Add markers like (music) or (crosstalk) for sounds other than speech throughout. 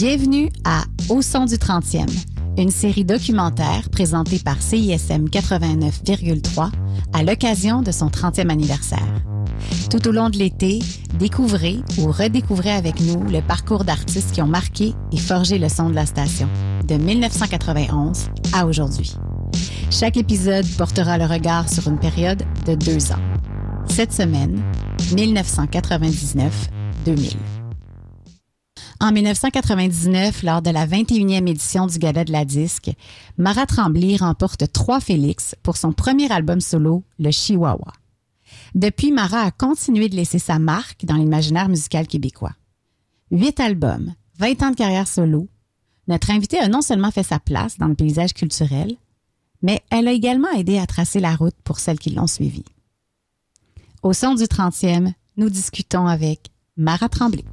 Bienvenue à Au son du 30e, une série documentaire présentée par CISM 89,3 à l'occasion de son 30e anniversaire. Tout au long de l'été, découvrez ou redécouvrez avec nous le parcours d'artistes qui ont marqué et forgé le son de la station, de 1991 à aujourd'hui. Chaque épisode portera le regard sur une période de deux ans. Cette semaine, 1999-2000. En 1999, lors de la 21e édition du Gala de la Disque, Mara Tremblay remporte trois Félix pour son premier album solo, Le Chihuahua. Depuis, Mara a continué de laisser sa marque dans l'imaginaire musical québécois. Huit albums, 20 ans de carrière solo, notre invitée a non seulement fait sa place dans le paysage culturel, mais elle a également aidé à tracer la route pour celles qui l'ont suivie. Au son du 30e, nous discutons avec Mara Tremblay.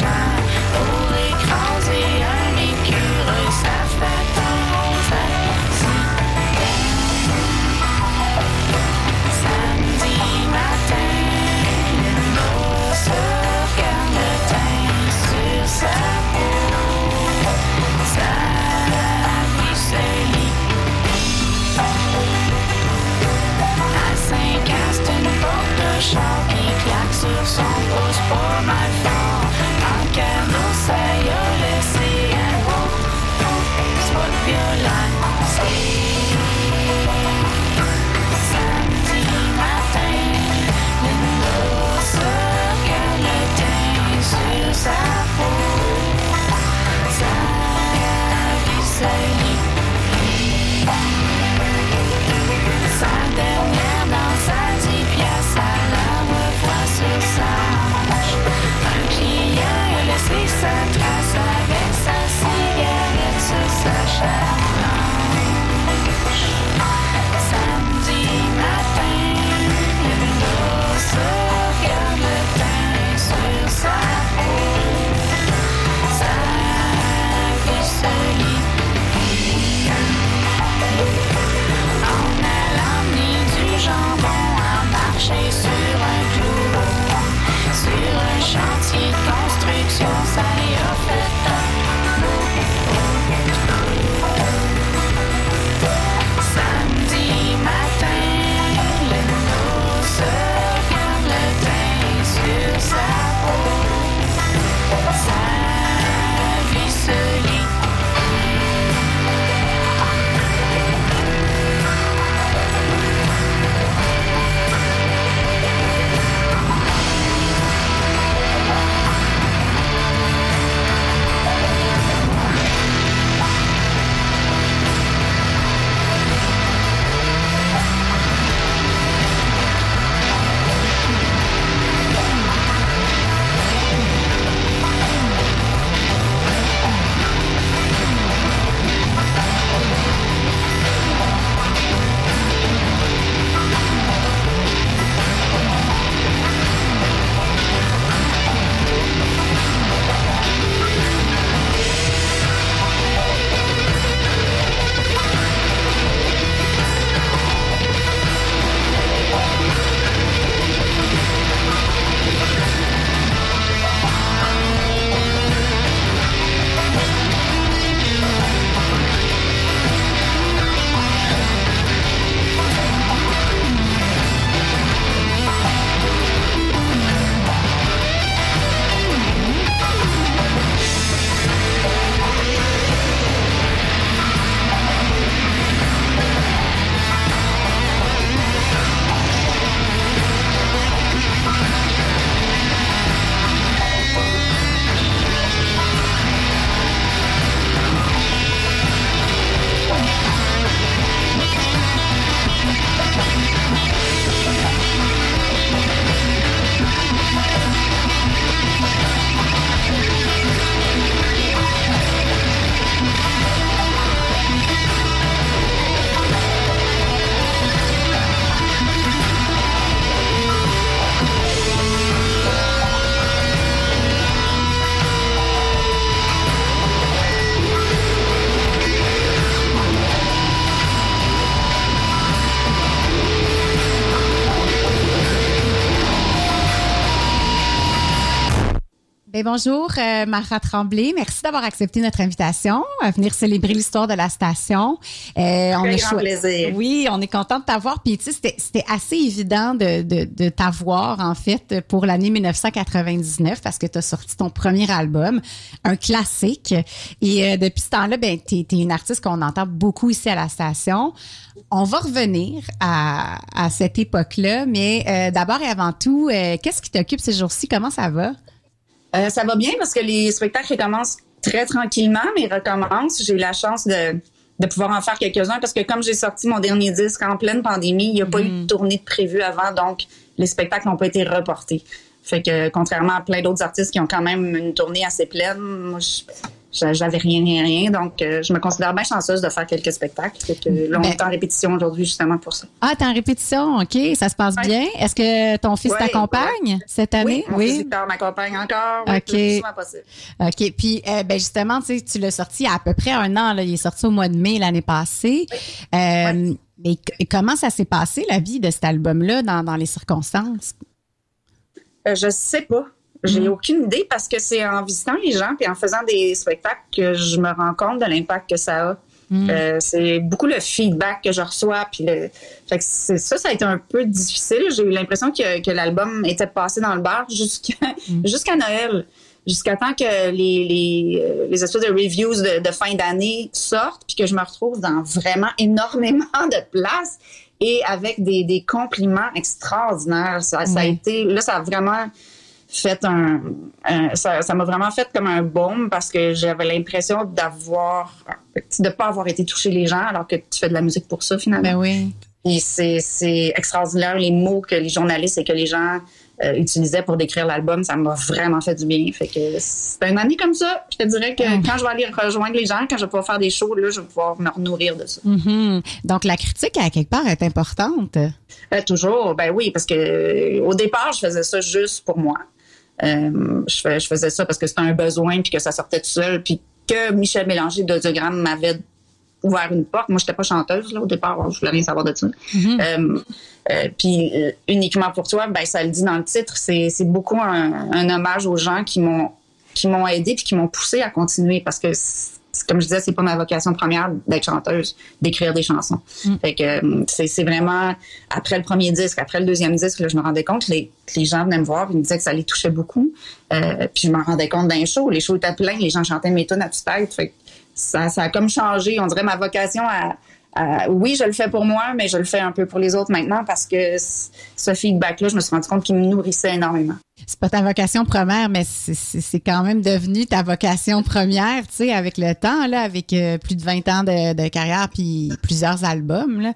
Offre chase Ben bonjour, euh, Mara Tremblay. Merci d'avoir accepté notre invitation à venir célébrer l'histoire de la station. Euh, on grand plaisir. Oui, on est content de t'avoir. Puis tu sais, c'était, assez évident de, de, de t'avoir en fait pour l'année 1999 parce que tu as sorti ton premier album, un classique. Et euh, depuis ce temps-là, ben t'es, es une artiste qu'on entend beaucoup ici à la station. On va revenir à, à cette époque-là, mais d'abord et avant tout, qu'est-ce qui t'occupe ces jours-ci? Comment ça va? Euh, ça va bien parce que les spectacles recommencent très tranquillement, mais ils recommencent. J'ai eu la chance de, de pouvoir en faire quelques-uns parce que comme j'ai sorti mon dernier disque en pleine pandémie, il n'y a pas eu de mm. tournée de prévue avant, donc les spectacles n'ont pas été reportés. Fait que contrairement à plein d'autres artistes qui ont quand même une tournée assez pleine, moi, je, j'avais rien, rien, rien. Donc, euh, je me considère bien chanceuse de faire quelques spectacles. que, là, on est en répétition aujourd'hui justement pour ça. Ah, t'es en répétition, OK. Ça se passe bien? Est-ce que ton fils t'accompagne cette année? Oui, mon m'accompagne encore. OK. Oui, possible. OK. Puis, euh, ben justement, tu sais, tu l'as sorti il y a à peu près un an. Là. Il est sorti au mois de mai l'année passée. Euh, mais comment ça s'est passé, la vie de cet album-là, dans, dans les circonstances? Je sais pas. J'ai mm. aucune idée parce que c'est en visitant les gens puis en faisant des spectacles que je me rends compte de l'impact que ça a. Mm. Euh, c'est beaucoup le feedback que je reçois. Puis le... fait que ça, ça a été un peu difficile. J'ai eu l'impression que, que l'album était passé dans le bar jusqu'à mm. jusqu'à Noël. Jusqu'à temps que les, les, euh, les espèces de reviews de, de fin d'année sortent, puis que je me retrouve dans vraiment énormément de places et avec des, des compliments extraordinaires. Ça, ça a été, là, ça a vraiment fait un, ça m'a vraiment fait comme un baume parce que j'avais l'impression d'avoir de pas avoir été touché les gens alors que tu fais de la musique pour ça finalement. Ben oui. Et c'est extraordinaire les mots que les journalistes et que les gens euh, utilisaient pour décrire l'album, ça m'a vraiment fait du bien. Fait que c'est une année comme ça. Je te dirais que quand je vais aller rejoindre les gens, quand je vais pouvoir faire des shows, là, je vais pouvoir me nourrir de ça. Mm-hmm. Donc la critique à quelque part est importante. Euh, toujours, ben oui, parce que euh, au départ, je faisais ça juste pour moi. Euh, je, faisais ça parce que c'était un besoin puis que ça sortait tout seul puis que Michel Mélanger d'Audiogramme m'avait ouvert une porte. Moi, j'étais pas chanteuse là, au départ, je voulais rien savoir de ça. Mm-hmm. Euh, euh, puis uniquement pour toi, ben ça le dit dans le titre, c'est beaucoup un, hommage aux gens qui m'ont qui m'ont aidé puis qui m'ont poussé à continuer parce que comme je disais, c'est pas ma vocation première d'être chanteuse, d'écrire des chansons. Mm. Fait que euh, c'est vraiment après le premier disque, après le deuxième disque, là, je me rendais compte que les, les gens venaient me voir, ils me disaient que ça les touchait beaucoup. Euh, puis je m'en rendais compte d'un show, les shows étaient pleins, les gens chantaient mes tunes à toute tête. Fait que ça, ça a comme changé, on dirait ma vocation à euh, oui, je le fais pour moi, mais je le fais un peu pour les autres maintenant parce que ce feedback-là, je me suis rendu compte qu'il me nourrissait énormément. C'est pas ta vocation première, mais c'est quand même devenu ta vocation première, tu sais, avec le temps, là, avec euh, plus de 20 ans de, carrière puis plusieurs albums. Là.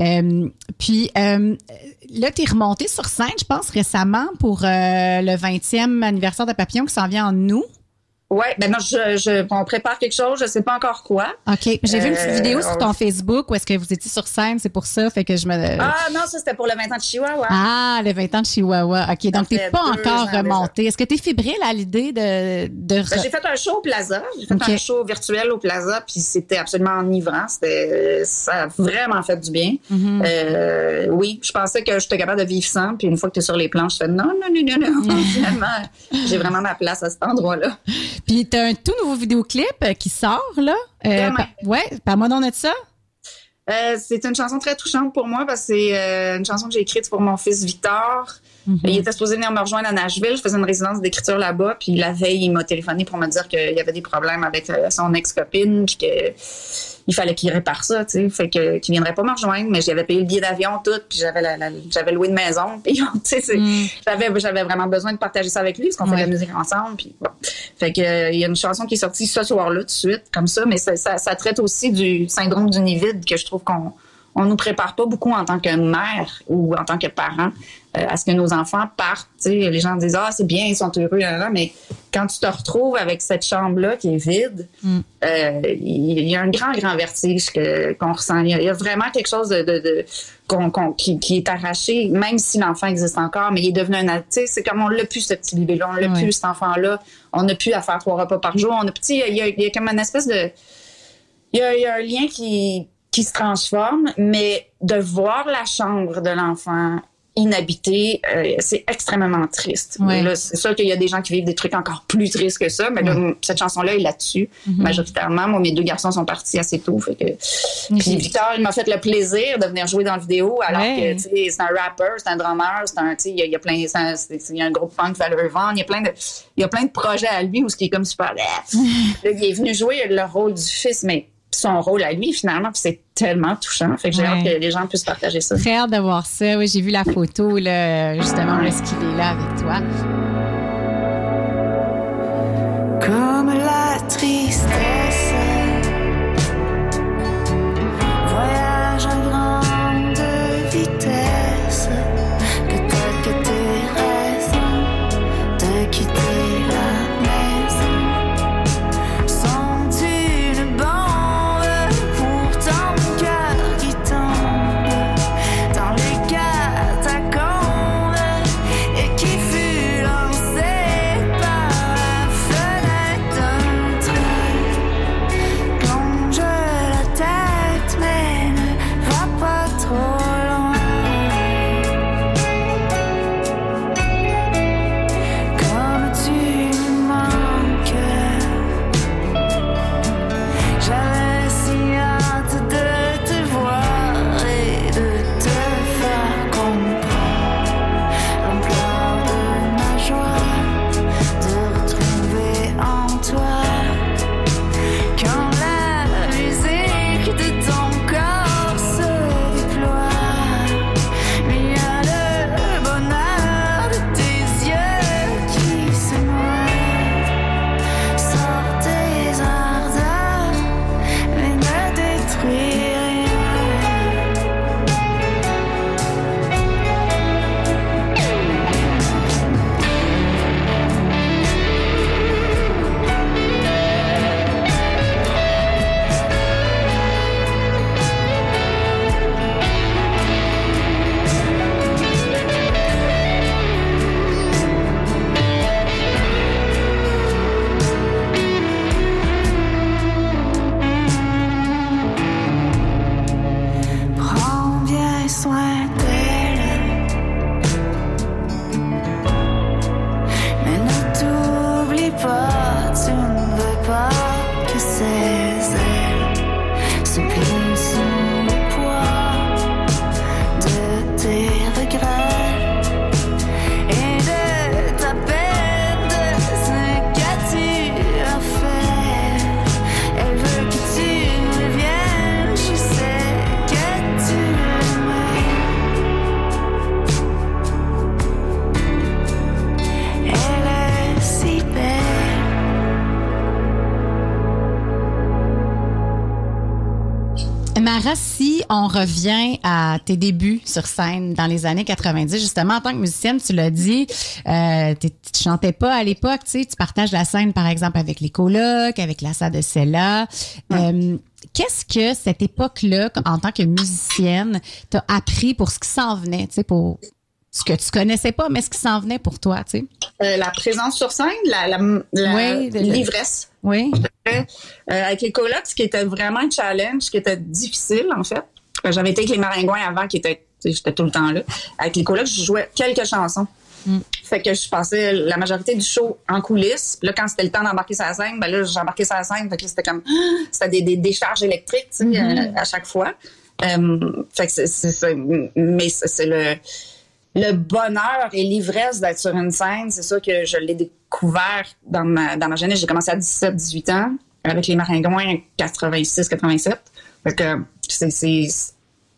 Euh, puis là, tu es remonté sur scène, je pense, récemment pour le 20e anniversaire de Papillon qui s'en vient en août. Oui, ben non, je, je, on prépare quelque chose, je sais pas encore quoi. OK. J'ai vu une petite vidéo sur ton euh, Facebook où est-ce que vous étiez sur scène, c'est pour ça, fait que je me... Ah non, ça c'était pour le 20 ans de Chihuahua. Ah, le 20 ans de Chihuahua. OK, donc t'es pas encore remonté. Est-ce que t'es fébrile à l'idée de... de... Ben, j'ai fait un show au Plaza, j'ai fait un show virtuel au Plaza, puis c'était absolument enivrant, c'était... ça a vraiment fait du bien. Mm-hmm. euh, oui, je pensais que j'étais capable de vivre sans, puis une fois que t'es sur les planches, je fais non, non, non, non, non, (laughs) finalement, j'ai vraiment ma place à cet endroit-là. Puis t'as un tout nouveau vidéoclip euh, qui sort, là. Euh, ouais, parle-moi donc de ça. Euh, c'est une chanson très touchante pour moi parce que c'est une chanson que j'ai écrite pour mon fils Victor. Mhm. Il était supposé venir me rejoindre à Nashville. Je faisais une résidence d'écriture là-bas. Puis la veille, il m'a téléphoné pour me dire qu'il y avait des problèmes avec son ex-copine. Puis que il fallait qu'il répare ça, tu sais. Fait que, qu'il viendrait pas me rejoindre, mais j'avais payé le billet d'avion, tout, puis j'avais j'avais loué une maison, (laughs) puis tu sais, mm. j'avais, j'avais vraiment besoin de partager ça avec lui, parce qu'on fait de la musique ensemble, puis bon. Fait que, euh, il y a une chanson qui est sortie ce soir-là, tout de suite, comme ça, mais ça, ça, ça traite aussi du syndrome du nid vide que je trouve qu'on, on nous prépare pas beaucoup en tant que mère ou en tant que parent euh, à ce que nos enfants partent. les gens disent ah c'est bien, ils sont heureux, mais quand tu te retrouves avec cette chambre là qui est vide, mm. euh, il y a un grand grand vertige qu'on ressent. Il y, a vraiment quelque chose de, qui, est arraché, même si l'enfant existe encore, mais il est devenu un adulte. C'est comme on l'a plus ce petit bébé là, on l'a plus cet enfant là, on n'a plus à faire trois repas par jour, on a petit, il y a, il y a comme une espèce de il y a un lien qui qui se transforme, mais de voir la chambre de l'enfant inhabité. Euh, c'est extrêmement triste. Ouais. C'est sûr qu'il y a des gens qui vivent des trucs encore plus tristes que ça, mais là, cette chanson-là est là-dessus, Mhm. majoritairement. Moi, mes deux garçons sont partis assez tôt. Fait que... Puis Victor, il m'a fait le plaisir de venir jouer dans la vidéo, alors Ouais. que c'est un rapper, c'est un drummer, c'est un, il y, a- il y a plein, il y a un groupe punk Valeur Vent, il y a plein de, il y a plein de projets à lui où ce qui est comme super. (laughs) Là, il est venu jouer le rôle du fils, mais son rôle à lui finalement, puis c'est tellement touchant. Fait que j'ai Ouais. hâte que les gens puissent partager ça. Très hâte de voir ça. Oui, j'ai vu la photo, là, justement, où est-ce qu'il est là avec toi. Comme la tristesse revient à tes débuts sur scène dans les années 90, justement, en tant que musicienne, tu l'as dit, euh, tu chantais pas à l'époque, tu sais, tu partages la scène, par exemple, avec les colocs, avec la salle de Cella. Euh, Qu'est-ce que cette époque-là, en tant que musicienne, t'a appris pour ce qui s'en venait, tu sais, pour ce que tu connaissais pas, mais ce qui s'en venait pour toi, tu sais? Euh, la présence sur scène, la, la, la- Oui, de- de- l'ivresse. Oui. Euh, avec les colocs, ce qui était vraiment un challenge, ce qui était difficile, en fait. Euh, J'avais été avec les maringouins avant, qui étaient, j'étais tout le temps là. Avec les colocs, je jouais quelques chansons. Fait que je passais la majorité du show en coulisses. Là, quand c'était le temps d'embarquer sur la scène, ben là, j'embarquais sur la scène. Fait que c'était comme, (gasps) c'était des, des décharges électriques, tu sais, euh, à chaque fois. Euh, fait que c'est, c'est, c'est- mais c'est, c'est le, le bonheur et l'ivresse d'être sur une scène, c'est ça que je l'ai découvert dans ma, dans ma jeunesse. J'ai commencé à 17, 18 ans avec les Maringouins 86, 87. Fait que c'est,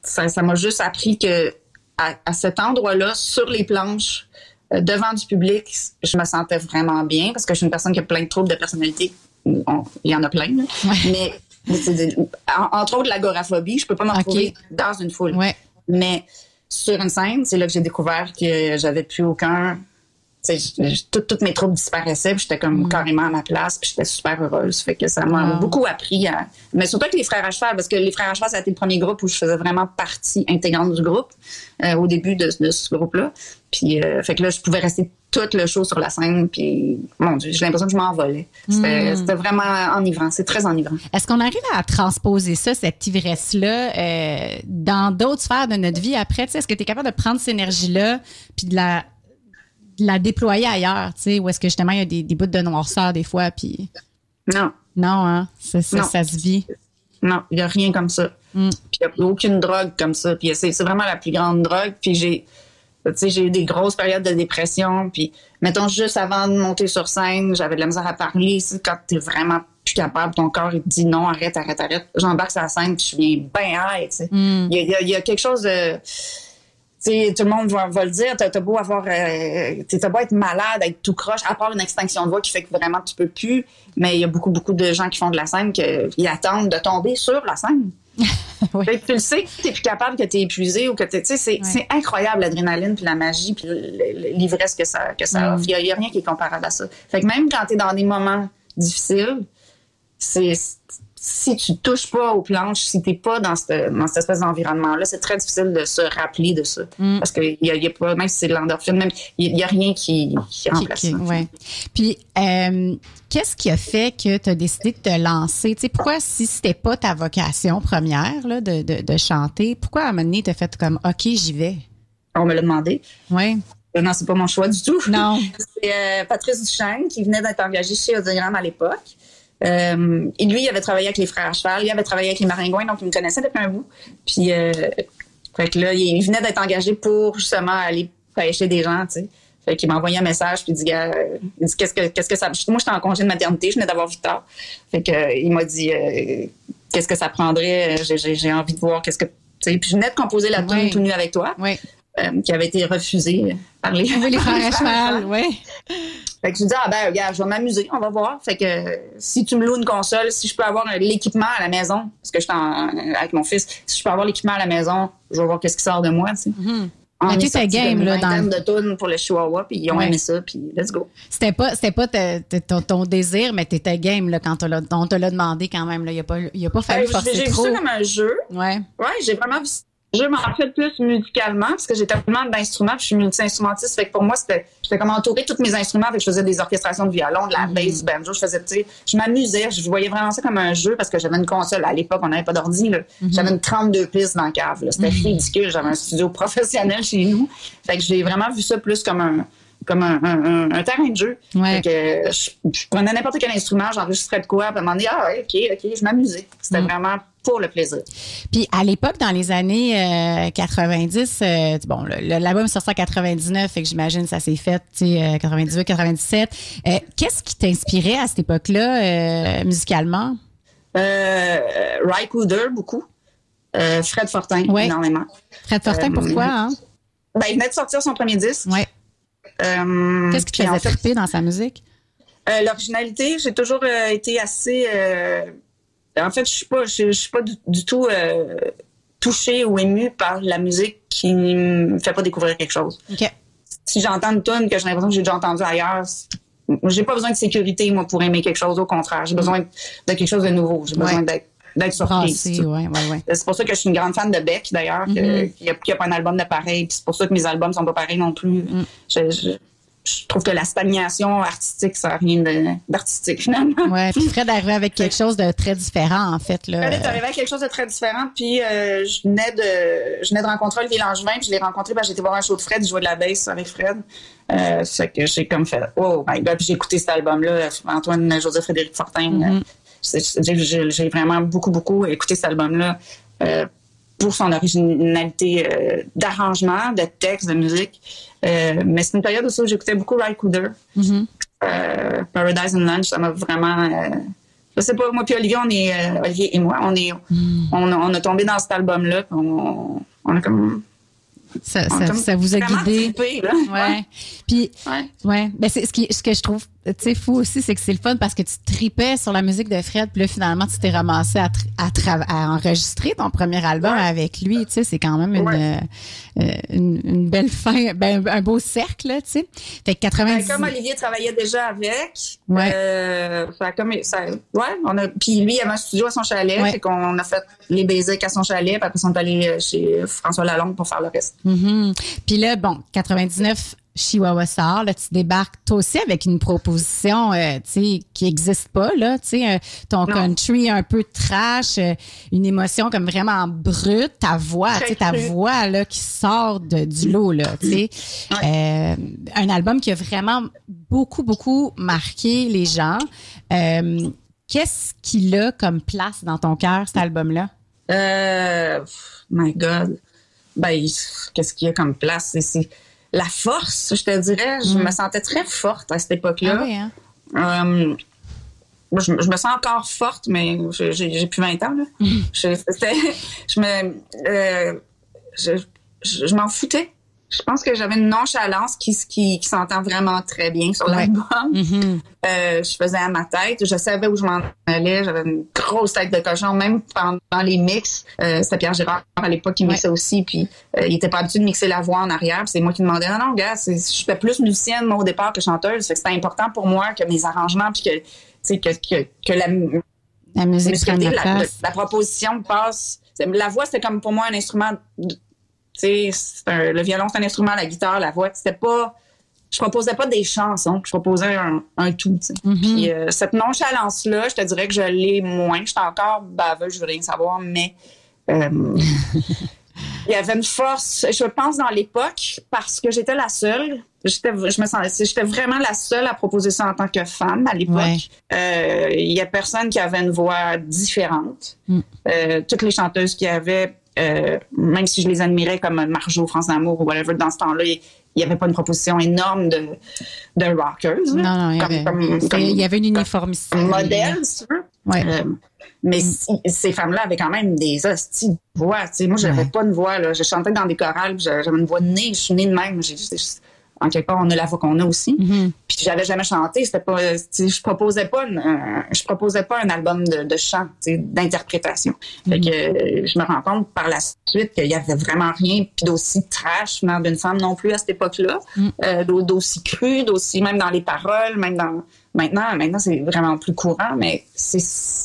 ça, ça m'a juste appris que à, à cet endroit-là, sur les planches, euh, devant du public, je me sentais vraiment bien parce que je suis une personne qui a plein de troubles de personnalité. On- Il y en a plein, là. mais, en- entre autres l'agoraphobie, je peux pas me Ok. retrouver dans une foule. Ouais. Mais sur une scène, c'est là que j'ai découvert que j'avais plus aucun tout- toutes mes troubles disparaissaient, puis j'étais comme carrément à ma place, puis j'étais super heureuse. Fait que ça m'a Wow. beaucoup appris à. Mais surtout avec les frères à cheval, parce que les frères à cheval, ça a été le premier groupe où je faisais vraiment partie intégrante du groupe euh, au début de, de ce groupe-là. Puis, euh, fait que là, je pouvais rester tout le show sur la scène, puis mon Dieu, j'ai l'impression que je m'envolais. C'était c'était vraiment enivrant. C'est très enivrant. Est-ce qu'on arrive à transposer ça, cette ivresse-là, euh, dans d'autres sphères de notre vie après? Est-ce que tu es capable de prendre cette énergie-là puis de la, la déployer ailleurs? Tu sais, Ou est-ce que justement, il y a des, des bouts de noirceur des fois? Puis Non, non, hein? Ça, ça, Non. ça se vit. Non, il n'y a rien comme ça. Mm. Puis il n'y a aucune drogue comme ça. Puis c'est vraiment la plus grande drogue. Puis j'ai tu sais, j'ai eu des grosses périodes de dépression. Puis, mettons, juste avant de monter sur scène, j'avais de la misère à parler. Quand t'es vraiment plus capable, ton corps, il te dit non, arrête, arrête, arrête. J'embarque sur la scène, puis je viens bien high, tu sais. Mm. Il y, y a quelque chose de... Tout le monde va, va le dire, t'as beau avoir... Euh, t'as beau être malade, être tout croche, à part une extinction de voix qui fait que vraiment tu peux plus, mais il y a beaucoup, beaucoup de gens qui font de la scène qui attendent de tomber sur la scène. (laughs) Oui. Fait que tu le sais t'es plus capable, que t'es épuisé ou que t'es, tu sais, c'est, incroyable l'adrénaline puis la magie puis l'ivresse que ça, que ça Mm. offre. Il y, a- a rien qui est comparable à ça. Fait que même quand t'es dans des moments difficiles, c'est, si tu touches pas aux planches, si t'es pas dans cette, dans cette espèce d'environnement-là, c'est très difficile de se rappeler de ça. Mm. Parce que y a, y a pas, même si c'est de l'endorphine, même, il y a rien qui, qui remplace qui- ça. ouais. Puis, euh, qu'est-ce qui a fait que tu as décidé de te lancer? Tu sais, pourquoi, si c'était pas ta vocation première là, de, de, de chanter, pourquoi à un moment donné, fait comme OK, j'y vais? On me l'a demandé. Oui. Euh, Non, c'est pas mon choix du tout. Non. (laughs) C'est euh, Patrice Duchesne qui venait d'être engagé chez Audiogramme à l'époque. Euh, et lui, il avait travaillé avec les frères à cheval, il avait travaillé avec les maringouins, donc il me connaissait depuis un bout. Puis, euh, fait que là, il venait d'être engagé pour justement aller pêcher des gens, tu sais. Fait qu'il m'a envoyé un message, puis il dit, euh, il dit qu'est-ce que, qu'est-ce que ça. Moi, j'étais en congé de maternité, je venais d'avoir Victor. Fait que, euh, il m'a dit, qu'est-ce que ça prendrait, j'ai, envie de voir, qu'est-ce que. Tu sais, puis je venais de composer la tune Oui. tout nu avec toi, Oui. qui avait été refusée par les, Oui, les (laughs) frères à cheval, oui. Fait que je dis, ah ben, regarde, je vais m'amuser, on va voir. Fait que si tu me loues une console, si je peux avoir l'équipement à la maison, parce que je suis en- avec mon fils, si je peux avoir l'équipement à la maison, je vais voir qu'est-ce qui sort de moi, tu sais. On Mais est tu étais sorti game, de là, dans- de tonnes pour le Chihuahua, puis ils ont Ouais. aimé ça, puis let's go. C'était pas, c'était pas te- te- ton, ton désir, mais tu étais game là, quand on on te l'a demandé quand même. là. Il il a pas fallu Euh, j'ai forcer j'ai vu ça comme un jeu. Ouais. Ouais, j'ai vraiment vu ça. Je m'en fais plus musicalement parce que j'ai tellement d'instruments, je suis multi-instrumentiste. Fait que pour moi, c'était, j'étais comme entourée de tous mes instruments. Fait que je faisais des orchestrations de violon, de la Mm-hmm. bass, du banjo. Je faisais, tu sais, je m'amusais. Je voyais vraiment ça comme un jeu parce que j'avais une console. À l'époque, on n'avait pas d'ordi, là. Mm-hmm. J'avais une 32 pistes dans la cave, là. C'était ridicule. J'avais un studio (laughs) professionnel chez nous. Fait que j'ai vraiment vu ça plus comme un, comme un, un- terrain de jeu. Ouais. Fait que je, je prenais n'importe quel instrument, j'enregistrais de quoi, puis à un moment donné, ah ouais, ok, ok, je m'amusais. C'était vraiment pour le plaisir. Puis à l'époque, dans les années euh, 90, euh, bon, l'album est sorti en 99, fait que j'imagine que ça s'est fait, tu sais, euh, 98, 97. Euh, Qu'est-ce qui t'inspirait à cette époque-là, euh, musicalement? Euh, Ry Cooder, beaucoup. Euh, Fred Fortin, Ouais. énormément. Fred Fortin, Euh, pourquoi, hein? Ben, il venait de sortir son premier disque. Ouais. Euh, Qu'est-ce qui te en faisait fait, triper dans sa musique? euh, L'originalité, j'ai toujours euh, été assez. En fait, je suis pas, je, je suis pas du, du tout euh, touchée ou émue par la musique qui me fait pas découvrir quelque chose. Si j'entends une tune que j'ai l'impression que j'ai déjà entendu ailleurs, j'ai pas besoin de sécurité moi pour aimer quelque chose. Au contraire, j'ai besoin de quelque chose de nouveau. J'ai besoin Ouais. d'être d'être surprise. Brassé, ouais, ouais, ouais. C'est pour ça que je suis une grande fan de Beck, d'ailleurs, que- Mm-hmm. qu'il n'y a, a pas un album de pareil. Puis c'est pour ça que mes albums sont pas pareils non plus. Mm. Je, je- je trouve que la stagnation artistique, ça n'a rien d'artistique, finalement. Ouais, puis Fred arrivait avec quelque chose de très différent, en fait. Là. Fred est arrivé à quelque chose de très différent. Puis euh, je venais de je venais de rencontrer Olivier Langevin. Puis je l'ai rencontré que j'étais voir un show de Fred. Je jouais de la bass avec Fred. Euh, c'est que j'ai comme fait oh my god. Puis j'ai écouté cet album-là. Antoine Joseph Frédéric Fortin. euh, c'est- j'ai- vraiment beaucoup beaucoup écouté cet album-là euh, pour son originalité euh, d'arrangement, de texte, de musique. Euh, mais c'est une période aussi où j'écoutais beaucoup Ry Cooder. Mhm. Euh, Paradise and Lunch, ça m'a vraiment. euh, je sais pas, moi puis Olivier, on est euh, Olivier et moi, on est, on, a, on a tombé dans cet album-là, puis on, on a comme, Ça, on a ça, comme ça vous a guidé. trippé, là. Ouais. Puis, Ouais. ouais. Ben, c'est ce, qui, ce que je trouve tu sais, fou aussi, c'est que c'est le fun parce que tu tripais sur la musique de Fred, puis là, finalement, tu t'es ramassé à, enregistrer ton premier album Ouais. avec lui. Tu sais, c'est quand même une, Ouais. euh, une, une belle fin, ben, un beau cercle, tu sais. Fait que Ben, 90... comme Olivier travaillait déjà avec, Ouais. euh, comme ça, ouais, on a, puis lui il avait un studio à son chalet, Ouais. fait qu'on a fait les basics à son chalet, puis après on est allé chez François Lalonde pour faire le reste. Mhm. Puis là, bon, 99, Chihuahua sort. Là, tu débarques toi aussi avec une proposition, euh, qui existe pas, là. Euh, ton Non. country un peu trash, euh, une émotion comme vraiment brute, ta voix, ta voix, là, qui sort de, du lot, là, tu sais. Euh, un album qui a vraiment beaucoup, beaucoup marqué les gens. Qu'est-ce qu'il a comme place dans ton cœur, cet album-là? Euh, my God. Ben, qu'est-ce qu'il y a comme place? C'est la force, je te dirais. Je me sentais très forte à cette époque-là. Mm. Ah oui, hein? Euh, je, me- je me sens encore forte, mais j'ai plus 20 ans. Là. Mm. Je, me, euh, je m'en foutais. Je pense que j'avais une nonchalance qui, qui, qui s'entend vraiment très bien sur Ouais. l'album. (laughs) Mhm. Euh, je faisais à ma tête, je savais où je m'en allais, j'avais une grosse tête de cochon, même pendant les mix. Euh, C'était Pierre Girard à l'époque qui Ouais. mixait aussi, puis euh, il était pas habitué de mixer la voix en arrière. puis C'est moi qui demandais, non, non, gars, c'est- je fais plus musicienne moi, au départ que chanteuse. Fait que c'était important pour moi que mes arrangements, puis que, tu sais, que, que, que la, La musique la la, place. la proposition passe. La voix, c'était comme pour moi un instrument. de- Tu sais, le violon, c'est un instrument, la guitare, la voix, c'était pas. Je proposais pas des chansons, je proposais un, un tout. Mhm. Puis euh, cette nonchalance-là, je te dirais que je l'ai moins. Je suis encore baveuse, je veux rien savoir, mais euh, (laughs) il y avait une force, je pense, dans l'époque, parce que j'étais la seule. J'étais, je me sentais, j'étais vraiment la seule à proposer ça en tant que femme à l'époque. Ouais. Euh, Il y a personne qui avait une voix différente. Mm. Euh, toutes les chanteuses qui avaient, euh, même si je les admirais comme Marjo, France d'amour ou whatever, dans ce temps-là, il n'y avait pas une proposition énorme de, de rockers. Non, non, il y Comme- avait, comme- c'était- comme- il y avait une uniformité. un modèle, si tu veux. Ouais. Euh, mais si- ces femmes-là avaient quand même des hosties de voix. Tu sais, moi, j'avais Ouais. pas de voix. Là. Je chantais dans des chorales, j'avais une voix de nez. Je suis née de même. J'ai- en quelque part, on a la voix qu'on a aussi. Mhm. Puis j'avais jamais chanté. C'était pas. Je proposais pas. une- un- je proposais pas un album de, de chant, d'interprétation. Fait que euh, je me rends compte par la suite qu'il y avait vraiment rien puis d'aussi trash d'une femme non plus à cette époque-là, Euh, d'au- d'aussi cru, d'aussi même dans les paroles, même dans maintenant. Maintenant c'est vraiment plus courant, mais c'est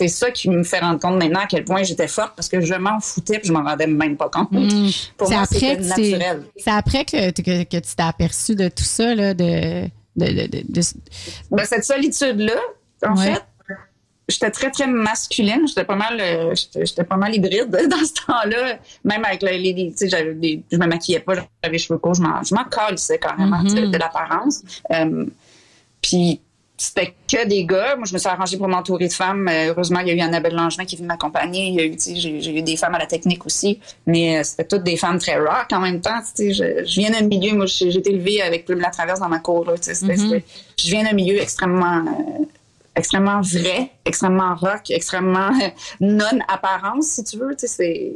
ça qui me fait rendre compte maintenant à quel point j'étais forte parce que je m'en foutais puis je m'en rendais même pas compte. Mhm. Pour C'est moi après c'était naturel. C'est après que, que, que tu t'es aperçu de tout ça, là, de, de, de, de- Ben, cette solitude-là, en Ouais. fait, j'étais très, très masculine. J'étais pas mal, euh, j'étais pas mal hybride (laughs) dans ce temps-là. Même avec les, les- tu sais, je me maquillais pas, j'avais les cheveux courts, je m'en, je m'en carrément, Mhm. sais, de l'apparence. Euh, puis, c'était que des gars. Moi, je me suis arrangée pour m'entourer de femmes. Euh, heureusement, il y a eu Annabelle Langevin qui est venue m'accompagner. Il y a eu, j'ai, eu des femmes à la technique aussi. Mais euh, c'était toutes des femmes très rock en même temps. Je, je viens d'un milieu, moi, j'ai, été élevée avec Plume la Traverse dans ma cour. Là, Mhm. c'était- je viens d'un milieu extrêmement... euh, extrêmement vrai, extrêmement rock, extrêmement non-apparence, si tu veux. C'est...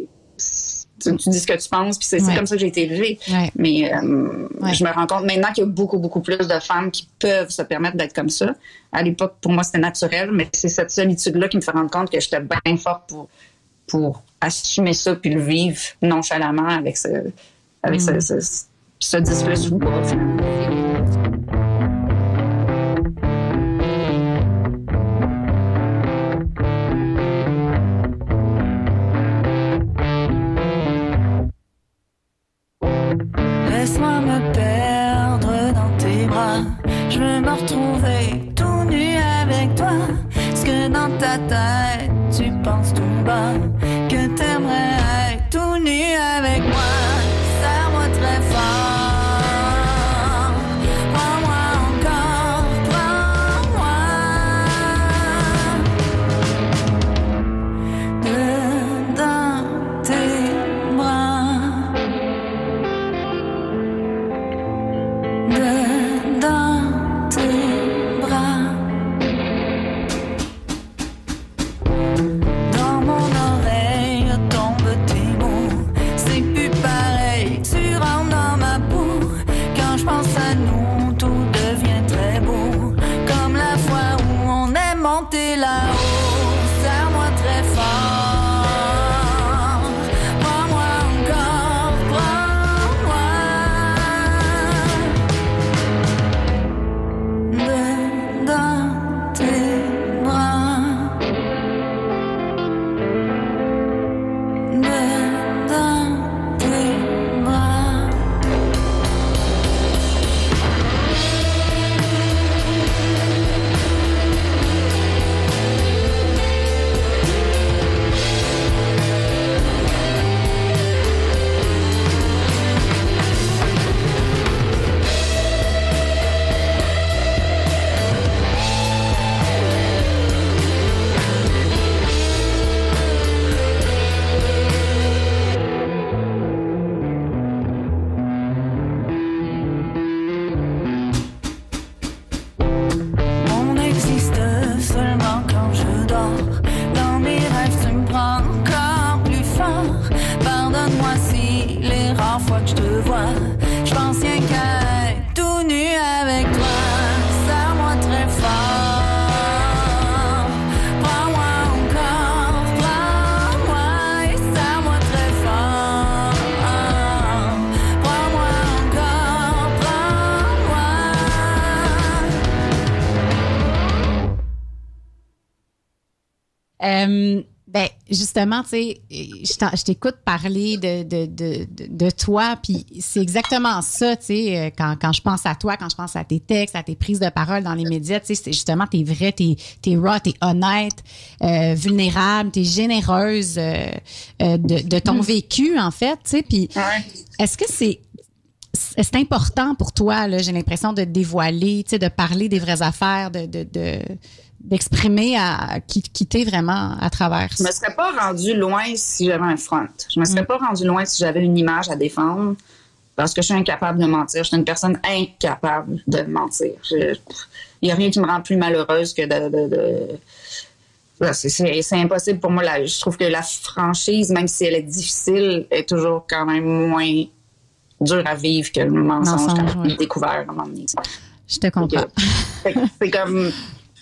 Tu, tu dis ce que tu penses, puis c'est Ouais. comme ça que j'ai été élevée. Ouais. Mais euh, Ouais. je me rends compte maintenant qu'il y a beaucoup, beaucoup plus de femmes qui peuvent se permettre d'être comme ça. À l'époque, pour moi, c'était naturel, mais c'est cette solitude-là qui me fait rendre compte que j'étais bien forte pour, pour assumer ça puis le vivre nonchalamment avec ce, avec Mm. ce, ce, ce disque-là Je veux me retrouver tout nu avec toi. Est-ce que dans ta tête, tu penses tout bas que t'aimerais être tout nu avec moi? Serre-moi très fort. Euh, ben, justement, tu sais, je t'écoute parler de, de, de, de, toi, puis c'est exactement ça, tu sais, euh, quand, quand je pense à toi, quand je pense à tes textes, à tes prises de parole dans les médias, tu sais, c'est justement, t'es vrai, t'es, t'es raw, t'es honnête, euh, vulnérable, t'es généreuse euh, euh, de, ton vécu, en fait, tu sais, puis est-ce que c'est c'est important pour toi, là, j'ai l'impression de dévoiler, tu sais, de parler des vraies affaires, de, de, de- d'exprimer à qui, qui t'es vraiment à travers Je me serais pas rendu loin si j'avais un front. Je me serais pas rendu loin si j'avais une image à défendre parce que je suis incapable de mentir. Je suis une personne incapable de mentir. Il n'y a rien qui me rend plus malheureuse que de... de, de- c'est- impossible pour moi. là. je trouve que la franchise, même si elle est difficile, est toujours quand même moins dure à vivre que le mensonge, Mensonge, quand découvert à un moment donné. Je te comprends. C'est comme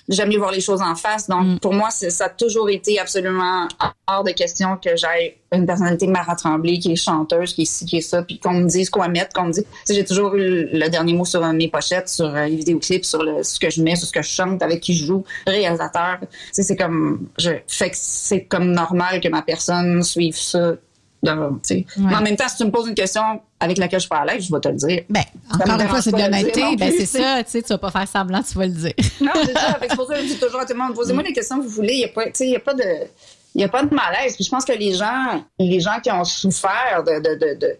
j'aime mieux voir les choses en face. Donc Mm. pour moi, ça a toujours été absolument hors de question que j'aie une personnalité Mara Tremblay qui est chanteuse, qui est ci, qui est ça, puis qu'on me dise quoi mettre, qu'on me dise. Tu sais, j'ai toujours eu le dernier mot sur euh, mes pochettes, sur euh, les vidéoclips, sur le, ce que je mets, sur ce que je chante, avec qui je joue, réalisateur. Tu sais, c'est comme je fait que c'est comme normal que ma personne suive ça. dans- tu sais. Ouais. Mais en même temps, si tu me poses une question avec laquelle je l'aise, je vais te le dire. Ben, encore une fois, c'est de l'honnêteté. Ben, c'est ça, tu sais, tu vas pas faire semblant, tu vas le dire. (laughs) Non, c'est ça. C'est pour ça que je dis toujours à tout le monde, posez-moi les questions que vous voulez. Il n'y a pas, y a pas de, il y a pas de malaise. Puis je pense que les gens, les gens qui ont souffert de, de, de, de,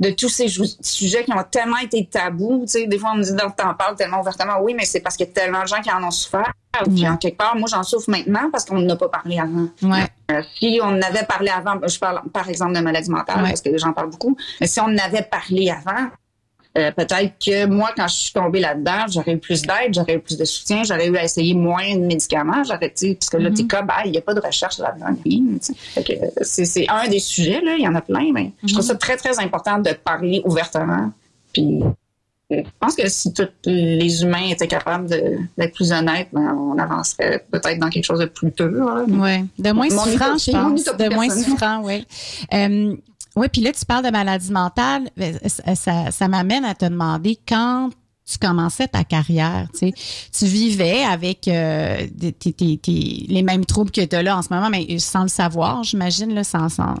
de tous ces sujets qui ont tellement été tabous, tu sais, des fois on me dit, t'en parles tellement ouvertement. Oui, mais c'est parce qu'il y a tellement de gens qui en ont souffert. Puis en quelque part, moi j'en souffre maintenant parce qu'on n'a pas parlé avant. Ouais. Euh, si on avait parlé avant, je parle par exemple de maladie mentale Ouais. parce que les gens parlent beaucoup, mais si on avait parlé avant, euh, peut-être que moi, quand je suis tombée là-dedans, j'aurais eu plus d'aide, j'aurais eu plus de soutien, j'aurais eu à essayer moins de médicaments, j'aurais, parce que là, Mm-hmm. tu sais, comme, ah, il n'y a pas de recherche là-dedans, euh, c'est, c'est un des sujets, là, il y en a plein, mais je Mm-hmm. trouve ça très, très important de parler ouvertement. Puis, euh, je pense que si tous les humains étaient capables d'être plus honnêtes, ben, on avancerait peut-être dans quelque chose de plus pur. là. Ouais. De moins souffrant, je pense. De moins souffrant, oui. Euh, oui, puis là, tu parles de maladie mentale. Ça, ça, ça m'amène à te demander quand tu commençais ta carrière, tu sais, tu vivais avec euh, les mêmes troubles que tu as là en ce moment, mais sans le savoir, j'imagine, là, sans, sans